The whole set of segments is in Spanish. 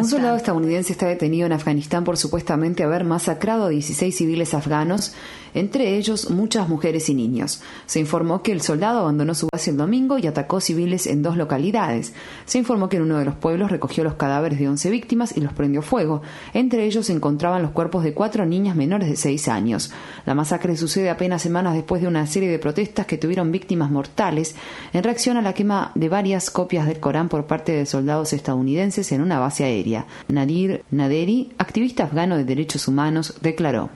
Un soldado estadounidense está detenido en Afganistán por supuestamente haber masacrado a 16 civiles afganos entre ellos muchas mujeres y niños. Se informó que el soldado abandonó su base el domingo y atacó civiles en dos localidades. Se informó que en uno de los pueblos recogió los cadáveres de 11 víctimas y los prendió fuego. Entre ellos se encontraban los cuerpos de cuatro niñas menores de 6 años. La masacre sucede apenas semanas después de una serie de protestas que tuvieron víctimas mortales en reacción a la quema de varias copias del Corán por parte de soldados estadounidenses en una base aérea. Nadir Naderi, activista afgano de derechos humanos, declaró.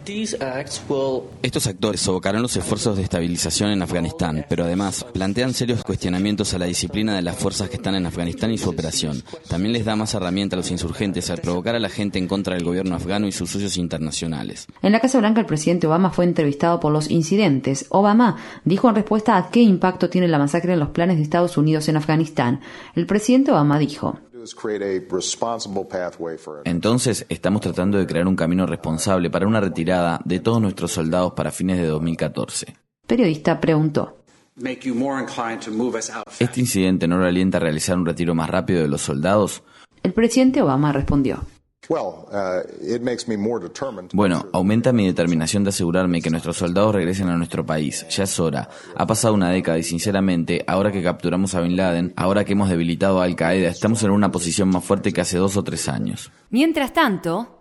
Estos actores sofocarán los esfuerzos de estabilización en Afganistán, pero además plantean serios cuestionamientos a la disciplina de las fuerzas que están en Afganistán y su operación. También les da más herramienta a los insurgentes al provocar a la gente en contra del gobierno afgano y sus socios internacionales. En la Casa Blanca, el presidente Obama fue entrevistado por los incidentes. Obama dijo en respuesta a qué impacto tiene la masacre en los planes de Estados Unidos en Afganistán. El presidente Obama dijo. Entonces, estamos tratando de crear un camino responsable para una retirada de todos nuestros soldados para fines de 2014. Periodista preguntó. ¿Este incidente no lo alienta a realizar un retiro más rápido de los soldados? El presidente Obama respondió. Uh, bueno, aumenta mi determinación de asegurarme que nuestros soldados regresen a nuestro país. Ya es hora. Ha pasado una década y sinceramente, ahora que capturamos a Bin Laden, ahora que hemos debilitado a Al Qaeda, estamos en una posición más fuerte que hace dos o tres años. Mientras tanto,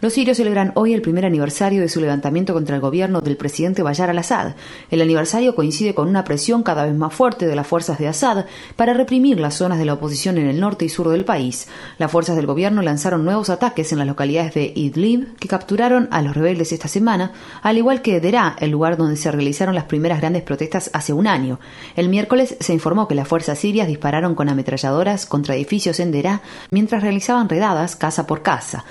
los sirios celebran hoy el primer aniversario de su levantamiento contra el gobierno del presidente Bayar al-Assad. El aniversario coincide con una presión cada vez más fuerte de las fuerzas de Assad para reprimir las zonas de la oposición en el norte y sur del país. Las fuerzas del gobierno lanzaron nuevos ataques en las localidades de Idlib, que capturaron a los rebeldes esta semana, al igual que Deraa, el lugar donde se realizaron las primeras grandes protestas hace un año. El miércoles se informó que las fuerzas sirias dispararon con ametralladoras contra edificios en Deraa mientras realizaron realizaban redadas casa por casa.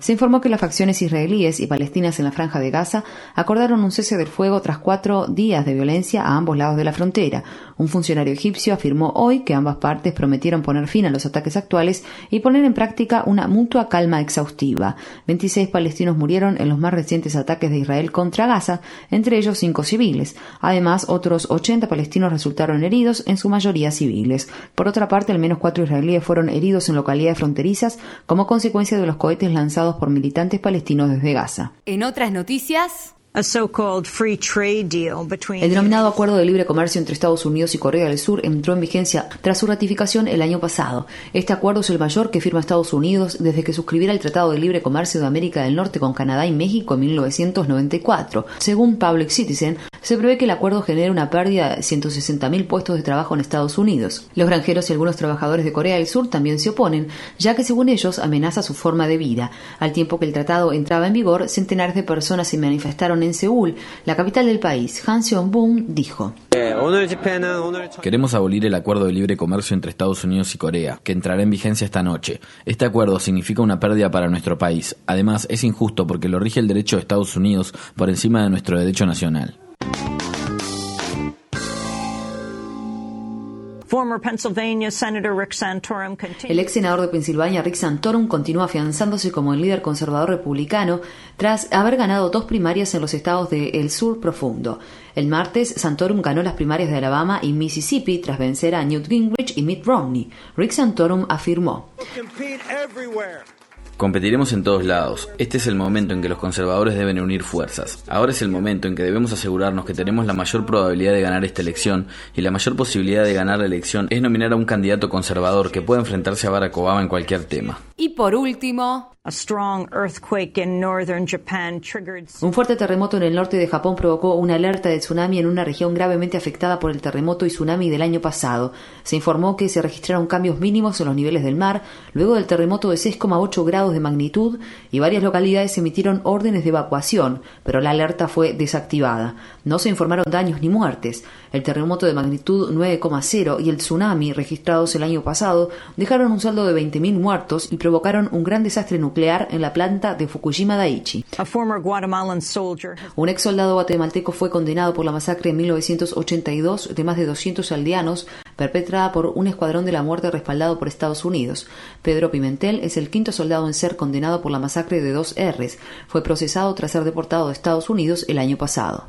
Se informó que las facciones israelíes y palestinas en la franja de Gaza acordaron un cese del fuego tras cuatro días de violencia a ambos lados de la frontera. Un funcionario egipcio afirmó hoy que ambas partes prometieron poner fin a los ataques actuales y poner en práctica una mutua calma exhaustiva. 26 palestinos murieron en los más recientes ataques de Israel contra Gaza, entre ellos cinco civiles. Además, otros 80 palestinos resultaron heridos, en su mayoría civiles. Por otra parte, al menos cuatro israelíes fueron heridos en localidades fronterizas como consecuencia de los cohetes lanzados por militantes palestinos desde Gaza. En otras noticias, el denominado Acuerdo de Libre Comercio entre Estados Unidos y Corea del Sur entró en vigencia tras su ratificación el año pasado. Este acuerdo es el mayor que firma Estados Unidos desde que suscribiera el Tratado de Libre Comercio de América del Norte con Canadá y México en 1994. Según Public Citizen, se prevé que el acuerdo genere una pérdida de 160.000 puestos de trabajo en Estados Unidos. Los granjeros y algunos trabajadores de Corea del Sur también se oponen, ya que según ellos amenaza su forma de vida. Al tiempo que el tratado entraba en vigor, centenares de personas se manifestaron en Seúl, la capital del país. Han Seong-boon dijo. Queremos abolir el acuerdo de libre comercio entre Estados Unidos y Corea, que entrará en vigencia esta noche. Este acuerdo significa una pérdida para nuestro país. Además, es injusto porque lo rige el derecho de Estados Unidos por encima de nuestro derecho nacional. El ex senador de Pensilvania, Rick Santorum, continúa afianzándose como el líder conservador republicano tras haber ganado dos primarias en los estados del sur profundo. El martes, Santorum ganó las primarias de Alabama y Mississippi tras vencer a Newt Gingrich y Mitt Romney. Rick Santorum afirmó. Competiremos en todos lados. Este es el momento en que los conservadores deben unir fuerzas. Ahora es el momento en que debemos asegurarnos que tenemos la mayor probabilidad de ganar esta elección y la mayor posibilidad de ganar la elección es nominar a un candidato conservador que pueda enfrentarse a Barack Obama en cualquier tema. Y por último, un fuerte terremoto en el norte de Japón provocó una alerta de tsunami en una región gravemente afectada por el terremoto y tsunami del año pasado. Se informó que se registraron cambios mínimos en los niveles del mar luego del terremoto de 6,8 grados grados de magnitud y varias localidades emitieron órdenes de evacuación, pero la alerta fue desactivada. No se informaron daños ni muertes. El terremoto de magnitud 9,0 y el tsunami registrados el año pasado dejaron un saldo de 20.000 muertos y provocaron un gran desastre nuclear en la planta de Fukushima Daiichi. Un ex soldado guatemalteco fue condenado por la masacre en 1982 de más de 200 aldeanos perpetrada por un escuadrón de la muerte respaldado por Estados Unidos. Pedro Pimentel es el quinto soldado en ser condenado por la masacre de dos R's. Fue procesado tras ser deportado de Estados Unidos el año pasado.